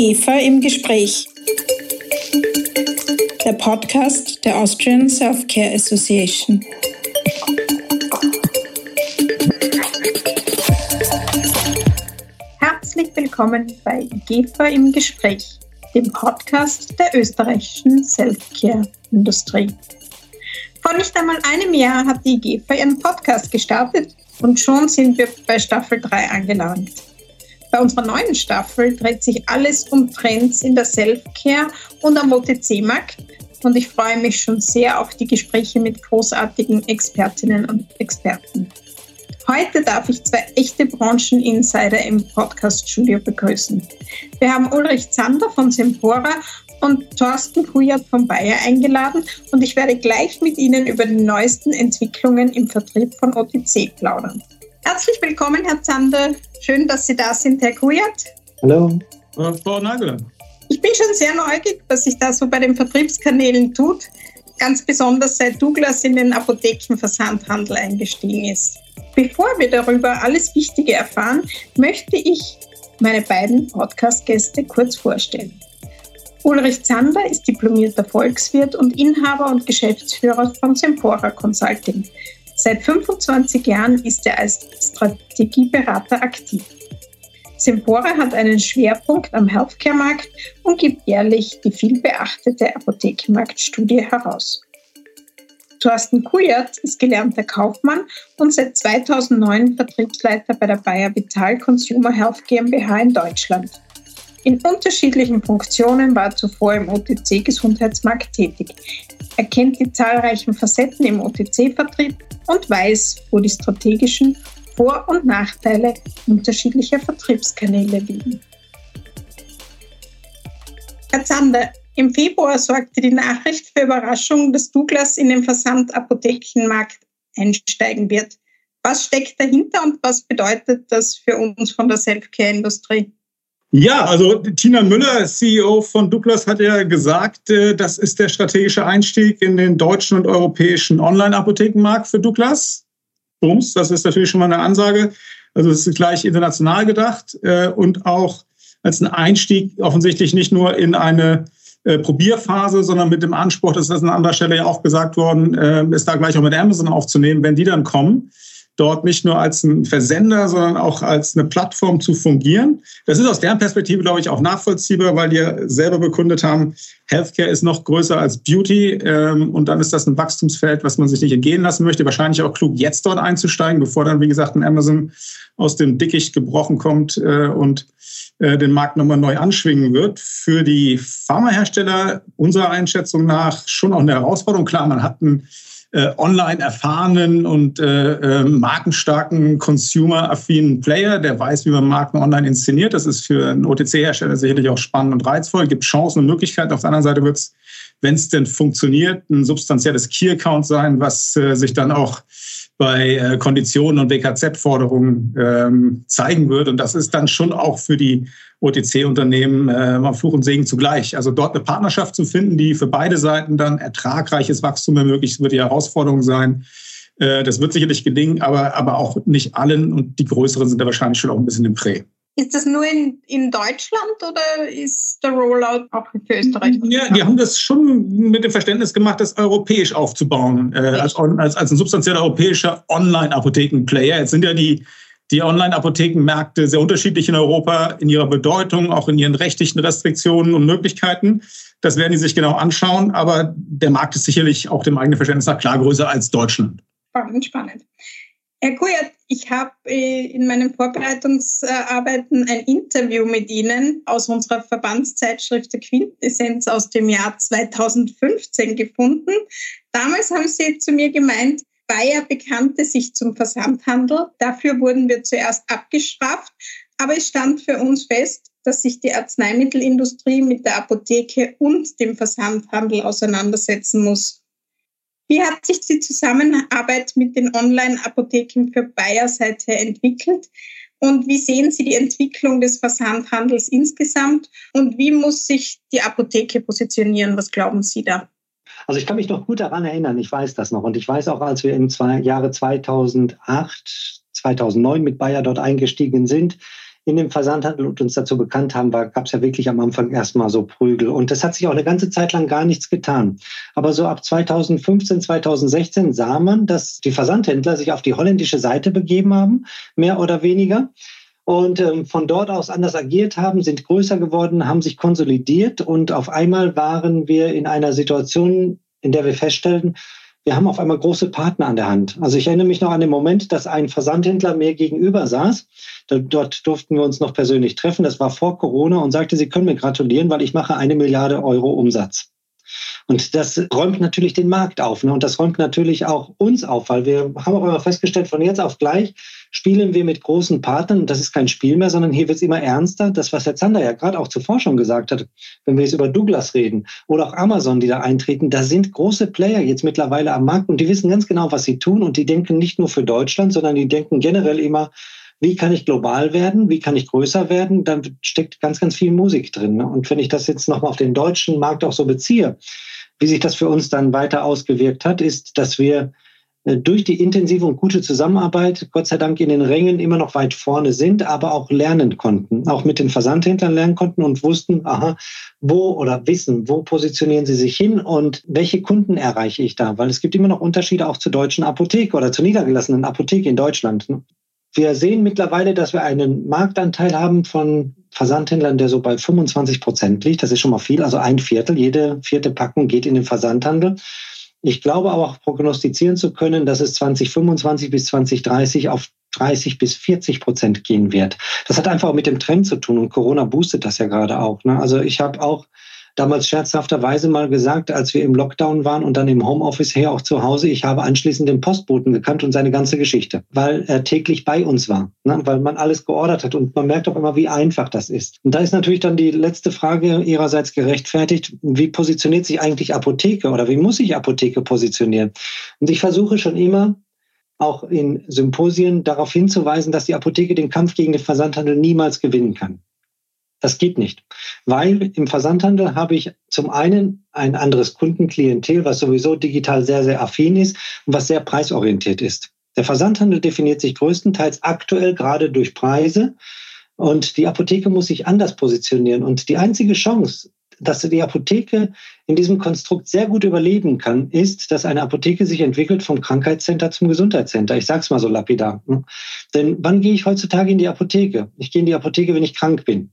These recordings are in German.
GEFA im Gespräch. Der Podcast der Austrian Self-Care Association. Herzlich willkommen bei GEFA im Gespräch, dem Podcast der österreichischen Self-Care-Industrie. Vor nicht einmal einem Jahr hat die GEFA ihren Podcast gestartet und schon sind wir bei Staffel 3 angelangt. Bei unserer neuen Staffel dreht sich alles um Trends in der Self-Care und am OTC-Markt. Und ich freue mich schon sehr auf die Gespräche mit großartigen Expertinnen und Experten. Heute darf ich zwei echte Brancheninsider im Podcast-Studio begrüßen. Wir haben Ulrich Zander von Sempora und Thorsten Kujat von Bayer eingeladen und ich werde gleich mit Ihnen über die neuesten Entwicklungen im Vertrieb von OTC plaudern. Herzlich willkommen, Herr Zander. Schön, dass Sie da sind, Herr Kujat. Hallo. Frau Nagel. Ich bin schon sehr neugierig, was sich da so bei den Vertriebskanälen tut. Ganz besonders seit Douglas in den Apothekenversandhandel eingestiegen ist. Bevor wir darüber alles Wichtige erfahren, möchte ich meine beiden Podcast-Gäste kurz vorstellen. Ulrich Zander ist diplomierter Volkswirt und Inhaber und Geschäftsführer von Sempora Consulting. Seit 25 Jahren ist er als Strategieberater aktiv. Sempora hat einen Schwerpunkt am Healthcare-Markt und gibt jährlich die vielbeachtete Apothekenmarktstudie heraus. Thorsten Kujat ist gelernter Kaufmann und seit 2009 Vertriebsleiter bei der Bayer Vital Consumer Health GmbH in Deutschland. In unterschiedlichen Funktionen war er zuvor im OTC-Gesundheitsmarkt tätig. Er kennt die zahlreichen Facetten im OTC-Vertrieb und weiß, wo die strategischen Vor- und Nachteile unterschiedlicher Vertriebskanäle liegen. Herr Zander, im Februar sorgte die Nachricht für Überraschung, dass Douglas in den Versandapothekenmarkt einsteigen wird. Was steckt dahinter und was bedeutet das für uns von der Selfcare-Industrie? Ja, also Tina Müller, CEO von Douglas, hat ja gesagt, äh, das ist der strategische Einstieg in den deutschen und europäischen Online-Apothekenmarkt für Douglas. Bums, das ist natürlich schon mal eine Ansage. Also es ist gleich international gedacht äh, und auch als ein Einstieg offensichtlich nicht nur in eine äh, Probierphase, sondern mit dem Anspruch, das ist an anderer Stelle ja auch gesagt worden, ist da gleich auch mit Amazon aufzunehmen, wenn die dann kommen dort nicht nur als ein Versender, sondern auch als eine Plattform zu fungieren. Das ist aus deren Perspektive, glaube ich, auch nachvollziehbar, weil die selber bekundet haben, Healthcare ist noch größer als Beauty ähm, und dann ist das ein Wachstumsfeld, was man sich nicht entgehen lassen möchte. Wahrscheinlich auch klug, jetzt dort einzusteigen, bevor dann, wie gesagt, ein Amazon aus dem Dickicht gebrochen kommt äh, und äh, den Markt nochmal neu anschwingen wird. Für die Pharmahersteller unserer Einschätzung nach schon auch eine Herausforderung. Klar, man hat ein äh, online erfahrenen und äh, äh, markenstarken, consumer-affinen Player, der weiß, wie man Marken online inszeniert. Das ist für einen OTC-Hersteller sicherlich auch spannend und reizvoll, gibt Chancen und Möglichkeiten. Auf der anderen Seite wird es, wenn es denn funktioniert, ein substanzielles Key-Account sein, was äh, sich dann auch bei äh, Konditionen und WKZ-Forderungen ähm, zeigen wird. Und das ist dann schon auch für die OTC-Unternehmen äh, Fluch und Segen zugleich. Also dort eine Partnerschaft zu finden, die für beide Seiten dann ertragreiches Wachstum ermöglicht, wird die Herausforderung sein. Äh, das wird sicherlich gelingen, aber, aber auch nicht allen und die größeren sind da wahrscheinlich schon auch ein bisschen im Prä. Ist das nur in, in Deutschland oder ist der Rollout auch für Österreich? Ja, die haben das schon mit dem Verständnis gemacht, das europäisch aufzubauen, äh, als, als, als ein substanzieller europäischer Online-Apotheken-Player. Jetzt sind ja die, die Online-Apothekenmärkte sehr unterschiedlich in Europa in ihrer Bedeutung, auch in ihren rechtlichen Restriktionen und Möglichkeiten. Das werden die sich genau anschauen, aber der Markt ist sicherlich auch dem eigenen Verständnis nach klar größer als Deutschland. Spannend, spannend. Herr Kujat, ich habe äh, in meinen Vorbereitungsarbeiten ein Interview mit Ihnen aus unserer Verbandszeitschrift der Quintessenz aus dem Jahr 2015 gefunden. Damals haben Sie zu mir gemeint, Bayer bekannte sich zum Versandhandel. Dafür wurden wir zuerst abgestraft. Aber es stand für uns fest, dass sich die Arzneimittelindustrie mit der Apotheke und dem Versandhandel auseinandersetzen muss. Wie hat sich die Zusammenarbeit mit den Online-Apotheken für Bayer seither entwickelt? Und wie sehen Sie die Entwicklung des Versandhandels insgesamt? Und wie muss sich die Apotheke positionieren? Was glauben Sie da? Also ich kann mich noch gut daran erinnern, ich weiß das noch. Und ich weiß auch, als wir im Jahre 2008, 2009 mit Bayer dort eingestiegen sind, in dem Versandhandel und uns dazu bekannt haben, gab es ja wirklich am Anfang erstmal so Prügel. Und das hat sich auch eine ganze Zeit lang gar nichts getan. Aber so ab 2015, 2016 sah man, dass die Versandhändler sich auf die holländische Seite begeben haben, mehr oder weniger. Und ähm, von dort aus anders agiert haben, sind größer geworden, haben sich konsolidiert und auf einmal waren wir in einer Situation, in der wir feststellten, wir haben auf einmal große Partner an der Hand. Also ich erinnere mich noch an den Moment, dass ein Versandhändler mir gegenüber saß. Dort durften wir uns noch persönlich treffen. Das war vor Corona und sagte, Sie können mir gratulieren, weil ich mache eine Milliarde Euro Umsatz. Und das räumt natürlich den Markt auf. Ne? Und das räumt natürlich auch uns auf, weil wir haben auch immer festgestellt, von jetzt auf gleich spielen wir mit großen Partnern. Und das ist kein Spiel mehr, sondern hier wird es immer ernster. Das, was Herr Zander ja gerade auch zuvor schon gesagt hat, wenn wir jetzt über Douglas reden oder auch Amazon, die da eintreten, da sind große Player jetzt mittlerweile am Markt und die wissen ganz genau, was sie tun. Und die denken nicht nur für Deutschland, sondern die denken generell immer, wie kann ich global werden, wie kann ich größer werden, dann steckt ganz, ganz viel Musik drin. Ne? Und wenn ich das jetzt nochmal auf den deutschen Markt auch so beziehe, wie sich das für uns dann weiter ausgewirkt hat, ist, dass wir äh, durch die intensive und gute Zusammenarbeit, Gott sei Dank in den Rängen immer noch weit vorne sind, aber auch lernen konnten, auch mit den Versandhändlern lernen konnten und wussten, aha, wo oder wissen, wo positionieren sie sich hin und welche Kunden erreiche ich da? Weil es gibt immer noch Unterschiede auch zur deutschen Apotheke oder zur niedergelassenen Apotheke in Deutschland. Wir sehen mittlerweile, dass wir einen Marktanteil haben von Versandhändlern, der so bei 25 Prozent liegt. Das ist schon mal viel, also ein Viertel. Jede vierte Packung geht in den Versandhandel. Ich glaube aber auch prognostizieren zu können, dass es 2025 bis 2030 auf 30 bis 40 Prozent gehen wird. Das hat einfach auch mit dem Trend zu tun und Corona boostet das ja gerade auch. Ne? Also ich habe auch damals scherzhafterweise mal gesagt, als wir im Lockdown waren und dann im Homeoffice her auch zu Hause, ich habe anschließend den Postboten gekannt und seine ganze Geschichte, weil er täglich bei uns war, ne? weil man alles geordert hat und man merkt auch immer, wie einfach das ist. Und da ist natürlich dann die letzte Frage ihrerseits gerechtfertigt, wie positioniert sich eigentlich Apotheke oder wie muss sich Apotheke positionieren? Und ich versuche schon immer, auch in Symposien darauf hinzuweisen, dass die Apotheke den Kampf gegen den Versandhandel niemals gewinnen kann. Das geht nicht, weil im Versandhandel habe ich zum einen ein anderes Kundenklientel, was sowieso digital sehr, sehr affin ist und was sehr preisorientiert ist. Der Versandhandel definiert sich größtenteils aktuell gerade durch Preise und die Apotheke muss sich anders positionieren. Und die einzige Chance, dass die Apotheke in diesem Konstrukt sehr gut überleben kann, ist, dass eine Apotheke sich entwickelt vom Krankheitscenter zum Gesundheitscenter. Ich sage es mal so lapidar. Ne? Denn wann gehe ich heutzutage in die Apotheke? Ich gehe in die Apotheke, wenn ich krank bin.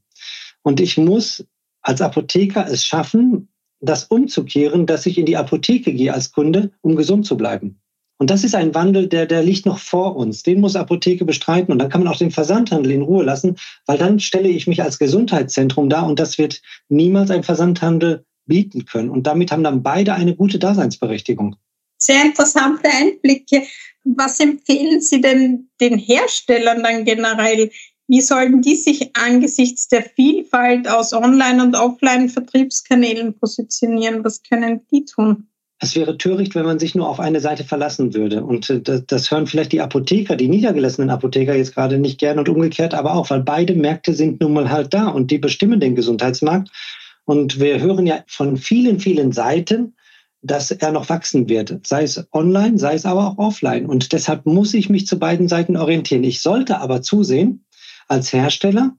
Und ich muss als Apotheker es schaffen, das umzukehren, dass ich in die Apotheke gehe als Kunde, um gesund zu bleiben. Und das ist ein Wandel, der, der liegt noch vor uns. Den muss Apotheke bestreiten. Und dann kann man auch den Versandhandel in Ruhe lassen, weil dann stelle ich mich als Gesundheitszentrum dar und das wird niemals ein Versandhandel bieten können. Und damit haben dann beide eine gute Daseinsberechtigung. Sehr interessante Einblicke. Was empfehlen Sie denn den Herstellern dann generell? Wie sollten die sich angesichts der Vielfalt aus Online- und Offline-Vertriebskanälen positionieren? Was können die tun? Es wäre töricht, wenn man sich nur auf eine Seite verlassen würde. Und äh, das, das, hören vielleicht die Apotheker, die niedergelassenen Apotheker jetzt gerade nicht gern und umgekehrt aber auch, weil beide Märkte sind nun mal halt da und die bestimmen den Gesundheitsmarkt. Und wir hören ja von vielen, vielen Seiten, dass er noch wachsen wird, sei es online, sei es aber auch offline. Und deshalb muss ich mich zu beiden Seiten orientieren. Ich sollte aber zusehen, als Hersteller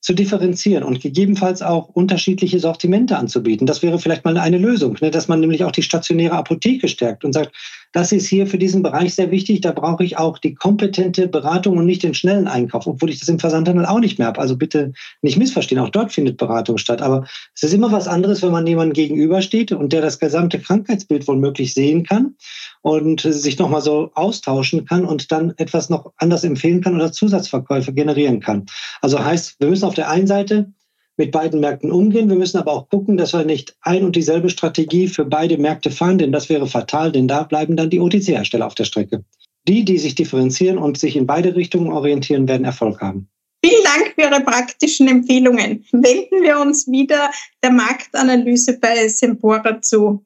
zu differenzieren und gegebenenfalls auch unterschiedliche Sortimente anzubieten. Das wäre vielleicht mal eine Lösung, ne? dass man nämlich auch die stationäre Apotheke stärkt und sagt, das ist hier für diesen Bereich sehr wichtig, da brauche ich auch die kompetente Beratung und nicht den schnellen Einkauf, obwohl ich das im Versandhandel auch nicht mehr habe. Also bitte nicht missverstehen, auch dort findet Beratung statt. Aber es ist immer was anderes, wenn man jemandem gegenübersteht und der das gesamte Krankheitsbild womöglich sehen kann und sich nochmal so austauschen kann und dann etwas noch anders empfehlen kann oder Zusatzverkäufe generieren kann. Also heißt, wir müssen auf der einen Seite mit beiden Märkten umgehen. Wir müssen aber auch gucken, dass wir nicht ein und dieselbe Strategie für beide Märkte fahren, denn das wäre fatal, denn da bleiben dann die OTC-Hersteller auf der Strecke. Die, die sich differenzieren und sich in beide Richtungen orientieren, werden Erfolg haben. Vielen Dank für Ihre praktischen Empfehlungen. Wenden wir uns wieder der Marktanalyse bei Sempora zu.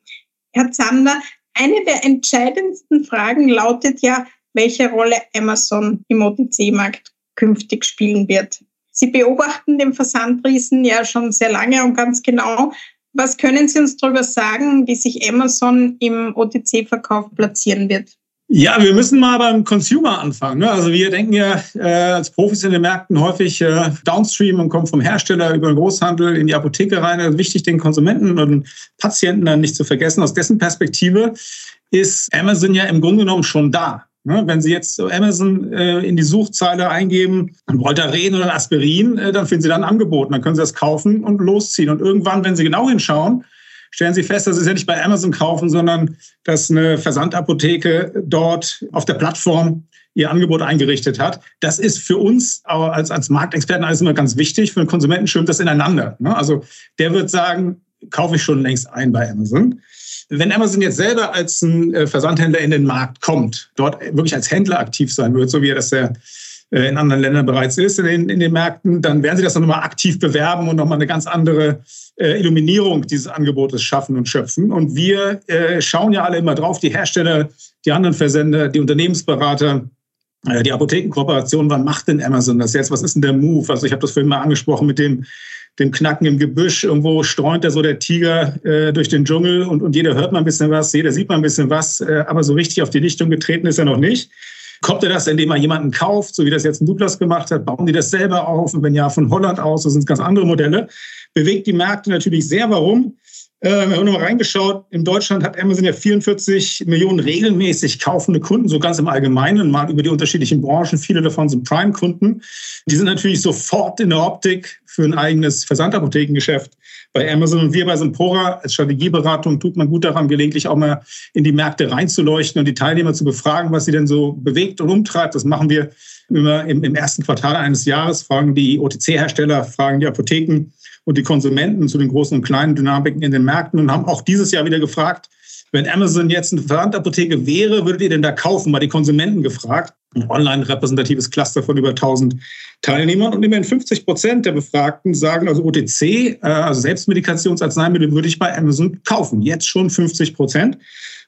Herr Zander, eine der entscheidendsten Fragen lautet ja, welche Rolle Amazon im OTC-Markt künftig spielen wird. Sie beobachten den Versandriesen ja schon sehr lange und ganz genau. Was können Sie uns darüber sagen, wie sich Amazon im OTC-Verkauf platzieren wird? Ja, wir müssen mal beim Consumer anfangen. Ne? Also wir denken ja äh, als Profis in den Märkten häufig äh, Downstream und kommen vom Hersteller über den Großhandel in die Apotheke rein. Also wichtig, den Konsumenten und Patienten dann nicht zu vergessen. Aus dessen Perspektive ist Amazon ja im Grunde genommen schon da. Ne? Wenn Sie jetzt Amazon äh, in die Suchzeile eingeben, Voltaren oder Aspirin, äh, dann finden Sie dann ein Angebot. Dann können Sie das kaufen und losziehen. Und irgendwann, wenn Sie genau hinschauen, stellen Sie fest, dass Sie es ja nicht bei Amazon kaufen, sondern dass eine Versandapotheke dort auf der Plattform ihr Angebot eingerichtet hat. Das ist für uns als, als Marktexperten alles immer ganz wichtig. Für den Konsumenten schwimmt das ineinander. Ne? Also der wird sagen, kaufe ich schon längst ein bei Amazon. Wenn Amazon jetzt selber als ein äh, Versandhändler in den Markt kommt, dort wirklich als Händler aktiv sein wird, so wie er das ja äh, in anderen Ländern bereits ist, in den, in den Märkten, dann werden sie das nochmal aktiv bewerben und nochmal eine ganz andere äh, Illuminierung dieses Angebotes schaffen und schöpfen. Und wir äh, schauen ja alle immer drauf, die Hersteller, die anderen Versender, die Unternehmensberater, äh, die Apothekenkooperation, wann macht denn Amazon das jetzt? Was ist denn der Move? Also ich habe das vorhin mal angesprochen mit dem, dem Knacken im Gebüsch. Irgendwo streunt da so der Tiger äh, durch den Dschungel und, und jeder hört mal ein bisschen was, jeder sieht mal ein bisschen was, äh, aber so richtig auf die Lichtung getreten ist er noch nicht. Kommt er das, indem er jemanden kauft, so wie das jetzt ein Douglas gemacht hat? Bauen die das selber auf? Und wenn ja, von Holland aus, das sind ganz andere Modelle. Bewegt die Märkte natürlich sehr. Warum? Äh, wir haben nochmal reingeschaut. In Deutschland hat Amazon ja 44 Millionen regelmäßig kaufende Kunden, so ganz im Allgemeinen, mal über die unterschiedlichen Branchen. Viele davon sind Prime-Kunden. Die sind natürlich sofort in der Optik für ein eigenes Versandapothekengeschäft bei Amazon. Und wir bei Sempora als Strategieberatung tut man gut daran, gelegentlich auch mal in die Märkte reinzuleuchten und die Teilnehmer zu befragen, was sie denn so bewegt und umtreibt. Das machen wir immer im, im ersten Quartal eines Jahres, fragen die OTC-Hersteller, fragen die Apotheken und die Konsumenten zu den großen und kleinen Dynamiken in den Märkten und haben auch dieses Jahr wieder gefragt, wenn Amazon jetzt eine Versandapotheke wäre, würdet ihr denn da kaufen? Mal die Konsumenten gefragt. Ein online repräsentatives Cluster von über 1000 Teilnehmern. Und immerhin 50 Prozent der Befragten sagen, also OTC, äh, also Selbstmedikationsarzneimittel, würde ich bei Amazon kaufen. Jetzt schon 50 Prozent.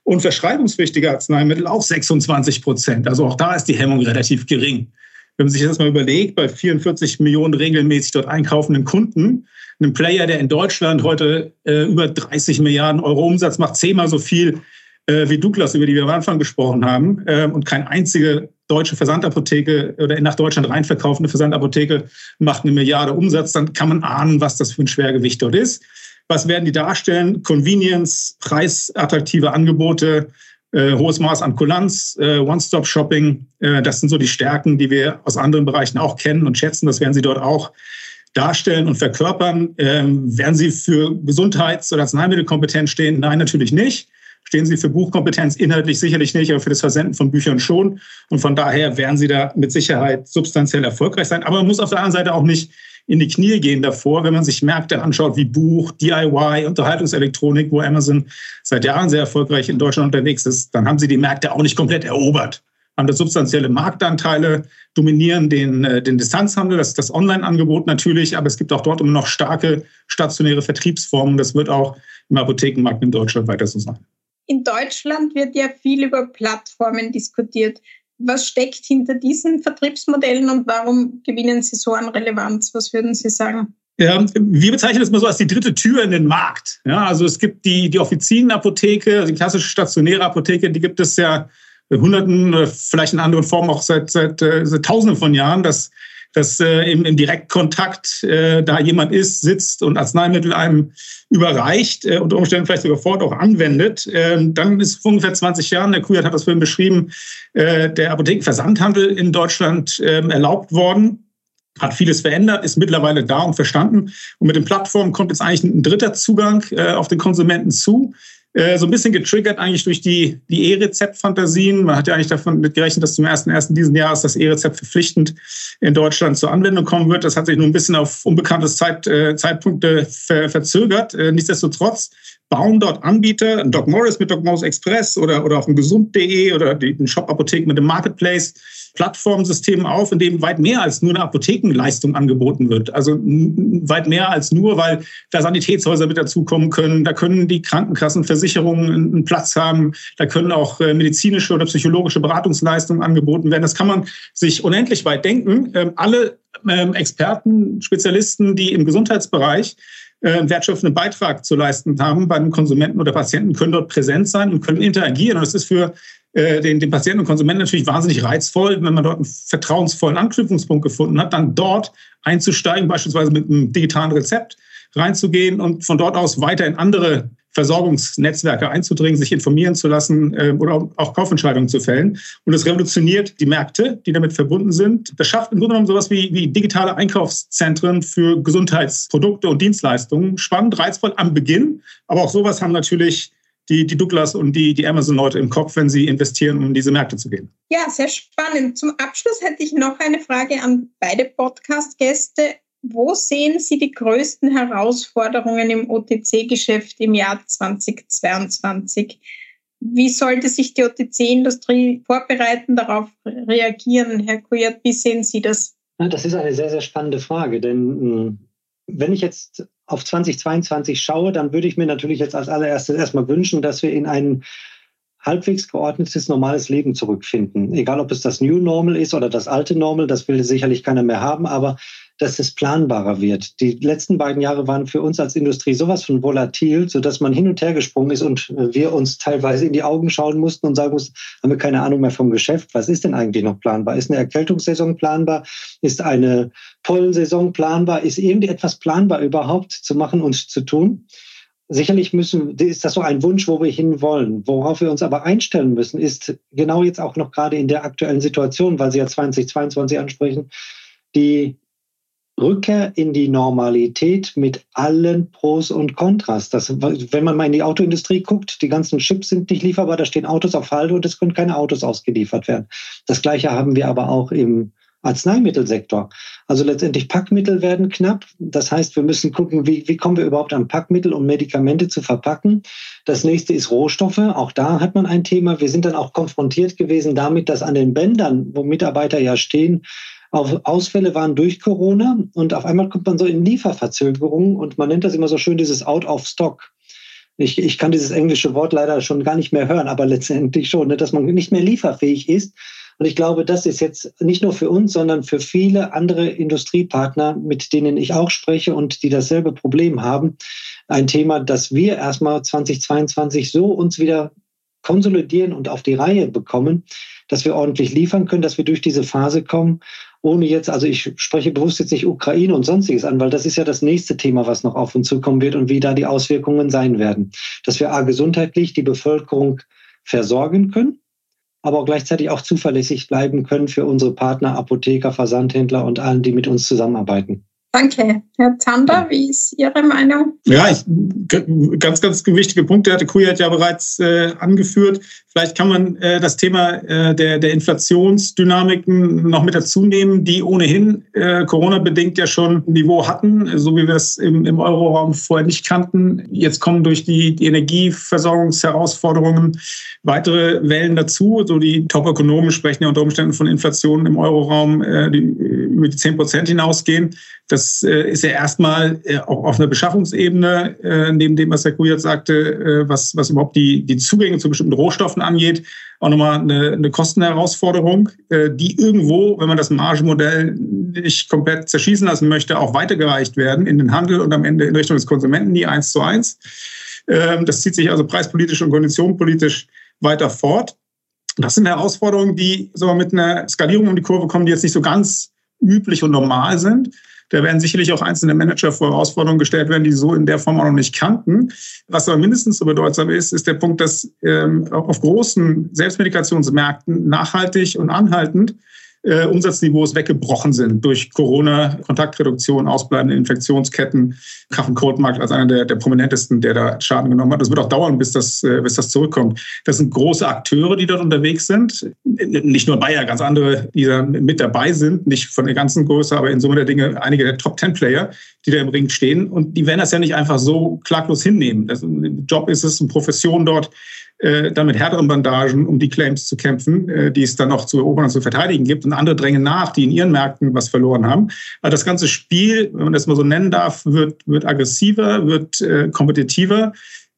Und verschreibungspflichtige Arzneimittel auch 26 Prozent. Also auch da ist die Hemmung relativ gering. Wenn man sich das mal überlegt, bei 44 Millionen regelmäßig dort einkaufenden Kunden, einem Player, der in Deutschland heute äh, über 30 Milliarden Euro Umsatz macht, zehnmal so viel äh, wie Douglas, über die wir am Anfang gesprochen haben, äh, und keine einzige deutsche Versandapotheke oder nach Deutschland reinverkaufende Versandapotheke macht eine Milliarde Umsatz, dann kann man ahnen, was das für ein Schwergewicht dort ist. Was werden die darstellen? Convenience, preisattraktive Angebote, äh, hohes Maß an Kulanz, äh, One-Stop-Shopping. Äh, das sind so die Stärken, die wir aus anderen Bereichen auch kennen und schätzen. Das werden sie dort auch darstellen und verkörpern. Ähm, werden sie für Gesundheits- oder Arzneimittelkompetenz stehen? Nein, natürlich nicht. Stehen sie für Buchkompetenz inhaltlich sicherlich nicht, aber für das Versenden von Büchern schon. Und von daher werden sie da mit Sicherheit substanziell erfolgreich sein. Aber man muss auf der anderen Seite auch nicht in die Knie gehen davor, wenn man sich Märkte anschaut wie Buch, DIY, Unterhaltungselektronik, wo Amazon seit Jahren sehr erfolgreich in Deutschland unterwegs ist, dann haben sie die Märkte auch nicht komplett erobert. Haben da substanzielle Marktanteile, dominieren den, äh, den Distanzhandel, das ist das Online-Angebot natürlich, aber es gibt auch dort immer noch starke stationäre Vertriebsformen. Das wird auch im Apothekenmarkt in Deutschland weiter so sein. In Deutschland wird ja viel über Plattformen diskutiert. Was steckt hinter diesen Vertriebsmodellen und warum gewinnen sie so an Relevanz? Was würden Sie sagen? Ja, wir bezeichnen das mal so als die dritte Tür in den Markt. Ja, also es gibt die, die Offizienenapotheke, die klassische stationäre Apotheke, die gibt es ja Hunderten, vielleicht in anderen Formen auch seit, seit, äh, seit Tausenden von Jahren. Das dass äh, im, im Direktkontakt äh, da jemand ist, sitzt und Arzneimittel einem überreicht, äh, unter Umständen vielleicht sogar fort auch anwendet. Äh, dann ist vor ungefähr 20 Jahren, der Kujat hat das vorhin beschrieben, äh, der Apothekenversandhandel in Deutschland äh, erlaubt worden hat vieles verändert, ist mittlerweile da und verstanden. Und mit den Plattformen kommt jetzt eigentlich ein dritter Zugang äh, auf den Konsumenten zu. Äh, so ein bisschen getriggert eigentlich durch die, die E-Rezept-Fantasien. Man hat ja eigentlich davon mitgerechnet, dass zum 1.1. diesen Jahres das E-Rezept verpflichtend in Deutschland zur Anwendung kommen wird. Das hat sich nur ein bisschen auf unbekannte Zeit, äh, Zeitpunkte ver, verzögert. Äh, nichtsdestotrotz bauen dort Anbieter, Doc Morris mit Doc Morris Express oder, oder auf dem gesund.de oder den Shop-Apotheken mit dem Marketplace Plattformsystem auf, in dem weit mehr als nur eine Apothekenleistung angeboten wird. Also weit mehr als nur, weil da Sanitätshäuser mit dazukommen können. Da können die Krankenkassen, Versicherungen einen Platz haben. Da können auch äh, medizinische oder psychologische Beratungsleistungen angeboten werden. Das kann man sich unendlich weit denken. Ähm, alle ähm, Experten, Spezialisten, die im Gesundheitsbereich einen wertschöpfenden Beitrag zu leisten haben bei den Konsumenten oder Patienten, können dort präsent sein und können interagieren. Und das ist für äh, den, den Patienten und Konsumenten natürlich wahnsinnig reizvoll, wenn man dort einen vertrauensvollen Anknüpfungspunkt gefunden hat, dann dort einzusteigen, beispielsweise mit einem digitalen Rezept reinzugehen und von dort aus weiter in andere Versorgungsnetzwerke einzudringen, sich informieren zu lassen äh, oder auch Kaufentscheidungen zu fällen. Und es revolutioniert die Märkte, die damit verbunden sind. Das schafft im Grunde genommen sowas wie, wie digitale Einkaufszentren für Gesundheitsprodukte und Dienstleistungen. Spannend, reizvoll am Beginn, aber auch sowas haben natürlich die, die Douglas und die, die Amazon-Leute im Kopf, wenn sie investieren, um in diese Märkte zu gehen. Ja, sehr spannend. Zum Abschluss hätte ich noch eine Frage an beide Podcast-Gäste. Wo sehen Sie die größten Herausforderungen im OTC-Geschäft im Jahr 2022? Wie sollte sich die OTC-Industrie vorbereiten, darauf reagieren? Herr Kujat, wie sehen Sie das? Das ist eine sehr, sehr spannende Frage, denn hm, wenn ich jetzt auf 2022 schaue, dann würde ich mir natürlich jetzt als allererstes erstmal wünschen, dass wir in ein halbwegs geordnetes, normales Leben zurückfinden. Egal, ob es das New Normal ist oder das alte Normal, das will sicherlich keiner mehr haben, aber dass es planbarer wird. Die letzten beiden Jahre waren für uns als Industrie sowas von volatil, sodass man hin und her gesprungen ist und wir uns teilweise in die Augen schauen mussten und sagen mussten, haben wir keine Ahnung mehr vom Geschäft. Was ist denn eigentlich noch planbar? Ist eine Erkältungssaison planbar? Ist eine Pollensaison planbar? Ist irgendwie etwas planbar überhaupt zu machen und zu tun? Sicherlich müssen, ist das so ein Wunsch, wo wir hinwollen. Worauf wir uns aber einstellen müssen, ist genau jetzt auch noch gerade in der aktuellen Situation, weil Sie ja 2022 ansprechen, die Rückkehr in die Normalität mit allen Pros und Kontras. Das, wenn man mal in die Autoindustrie guckt, die ganzen Chips sind nicht lieferbar, da stehen Autos auf Halde und es können keine Autos ausgeliefert werden. Das gleiche haben wir aber auch im Arzneimittelsektor. Also letztendlich Packmittel werden knapp. Das heißt, wir müssen gucken, wie, wie kommen wir überhaupt an Packmittel, um Medikamente zu verpacken. Das nächste ist Rohstoffe. Auch da hat man ein Thema. Wir sind dann auch konfrontiert gewesen damit, dass an den Bändern, wo Mitarbeiter ja stehen, auf Ausfälle waren durch Corona und auf einmal kommt man so in Lieferverzögerungen und man nennt das immer so schön dieses Out of Stock. Ich, ich kann dieses englische Wort leider schon gar nicht mehr hören, aber letztendlich schon, ne, dass man nicht mehr lieferfähig ist. Und ich glaube, das ist jetzt nicht nur für uns, sondern für viele andere Industriepartner, mit denen ich auch spreche und die dasselbe Problem haben, ein Thema, dass wir erstmal 2022 so uns wieder konsolidieren und auf die Reihe bekommen, dass wir ordentlich liefern können, dass wir durch diese Phase kommen, ohne jetzt, also ich spreche bewusst jetzt nicht Ukraine und sonstiges an, weil das ist ja das nächste Thema, was noch auf uns zukommen wird und wie da die Auswirkungen sein werden. Dass wir A, gesundheitlich die Bevölkerung versorgen können, aber gleichzeitig auch zuverlässig bleiben können für unsere Partner, Apotheker, Versandhändler und allen, die mit uns zusammenarbeiten. Danke. Herr Zander, wie ist Ihre Meinung? Ja, ich, ganz, ganz wichtige Punkte hatte Kujat ja bereits äh, angeführt. Vielleicht kann man äh, das Thema äh, der, der Inflationsdynamiken noch mit dazu nehmen, die ohnehin äh, Corona-bedingt ja schon ein Niveau hatten, so wie wir es im, im Euroraum vorher nicht kannten. Jetzt kommen durch die, die Energieversorgungsherausforderungen weitere Wellen dazu. So die Top-Ökonomen sprechen ja unter Umständen von Inflationen im Euroraum, äh, die über die 10 Prozent hinausgehen. Das äh, ist ja erstmal äh, auch auf einer Beschaffungsebene, äh, neben dem, was Herr Kujat sagte, äh, was, was überhaupt die, die Zugänge zu bestimmten Rohstoffen angeht, auch nochmal eine, eine Kostenherausforderung, äh, die irgendwo, wenn man das Margenmodell nicht komplett zerschießen lassen möchte, auch weitergereicht werden in den Handel und am Ende in Richtung des Konsumenten, nie eins zu eins. Ähm, das zieht sich also preispolitisch und konditionenpolitisch weiter fort. Das sind Herausforderungen, die so mit einer Skalierung um die Kurve kommen, die jetzt nicht so ganz üblich und normal sind. Da werden sicherlich auch einzelne Manager vor Herausforderungen gestellt werden, die so in der Form auch noch nicht kannten. Was aber mindestens so bedeutsam ist, ist der Punkt, dass ähm, auf großen Selbstmedikationsmärkten nachhaltig und anhaltend äh, Umsatzniveaus weggebrochen sind durch Corona, Kontaktreduktion, ausbleibende Infektionsketten. Cough Cold Markt als einer der, der prominentesten, der da Schaden genommen hat. Das wird auch dauern, bis das, äh, bis das zurückkommt. Das sind große Akteure, die dort unterwegs sind. Nicht nur Bayer, ganz andere, die da mit dabei sind. Nicht von der ganzen Größe, aber in Summe der Dinge einige der Top Ten Player, die da im Ring stehen. Und die werden das ja nicht einfach so klaglos hinnehmen. Das, Job ist es, eine Profession dort, äh, dann mit härteren Bandagen um die Claims zu kämpfen, äh, die es dann noch zu erobern und zu verteidigen gibt. Und andere drängen nach, die in ihren Märkten was verloren haben. Also das ganze Spiel, wenn man das mal so nennen darf, wird, wird aggressiver, wird äh, kompetitiver.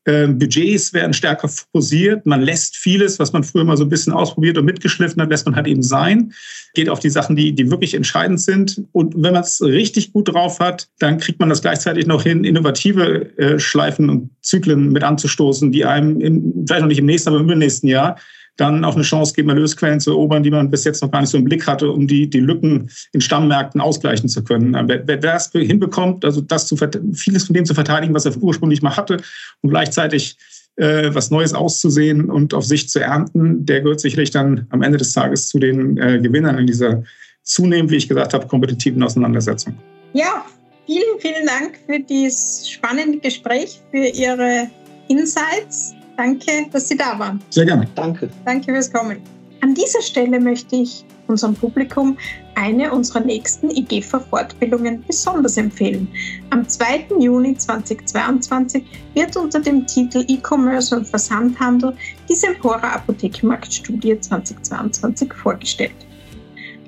Ähm, Budgets werden stärker fokussiert. Man lässt vieles, was man früher mal so ein bisschen ausprobiert und mitgeschliffen hat, lässt man halt eben sein. Geht auf die Sachen, die, die wirklich entscheidend sind. Und wenn man es richtig gut drauf hat, dann kriegt man das gleichzeitig noch hin, innovative äh, Schleifen und Zyklen mit anzustoßen, die einem im, vielleicht noch nicht im nächsten, aber im übernächsten Jahr dann auch eine Chance geben, Erlösquellen zu erobern, die man bis jetzt noch gar nicht so im Blick hatte, um die, die Lücken in Stammmärkten ausgleichen zu können. Wer, wer das hinbekommt, also das zu, vieles von dem zu verteidigen, was er ursprünglich mal hatte und gleichzeitig äh, was Neues auszusehen und auf sich zu ernten, der gehört sicherlich dann am Ende des Tages zu den äh, Gewinnern in dieser zunehmend, wie ich gesagt habe, kompetitiven Auseinandersetzung. Ja, vielen, vielen Dank für dieses spannende Gespräch, für Ihre Insights Danke, dass Sie da waren. Sehr gerne. Danke. Danke fürs Kommen. An dieser Stelle möchte ich unserem Publikum eine unserer nächsten IGEFA-Fortbildungen besonders empfehlen. Am 2. Juni 2022 wird unter dem Titel E-Commerce und Versandhandel die Sempora Apothekenmarktstudie 2022 vorgestellt.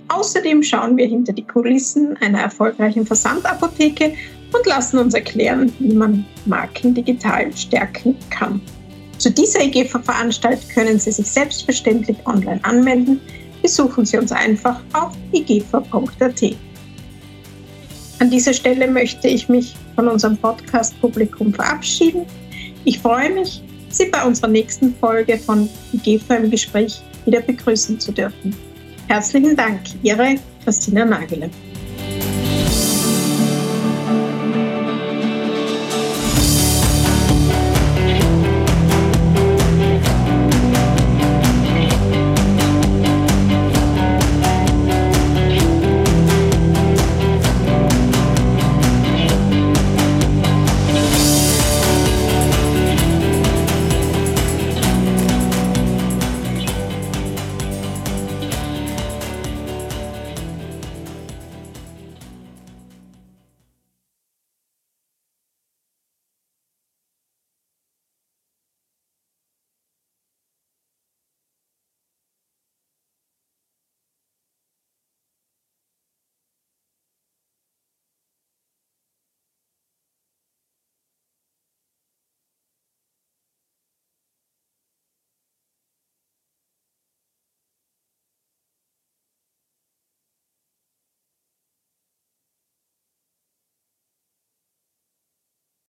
Außerdem schauen wir hinter die Kulissen einer erfolgreichen Versandapotheke und lassen uns erklären, wie man Marken digital stärken kann. Zu dieser IGEFA-Veranstaltung können Sie sich selbstverständlich online anmelden. Besuchen Sie uns einfach auf igefa.at. An dieser Stelle möchte ich mich von unserem Podcast-Publikum verabschieden. Ich freue mich, Sie bei unserer nächsten Folge von IGEFA im Gespräch wieder begrüßen zu dürfen. Herzlichen Dank, Ihre Christina Nagele.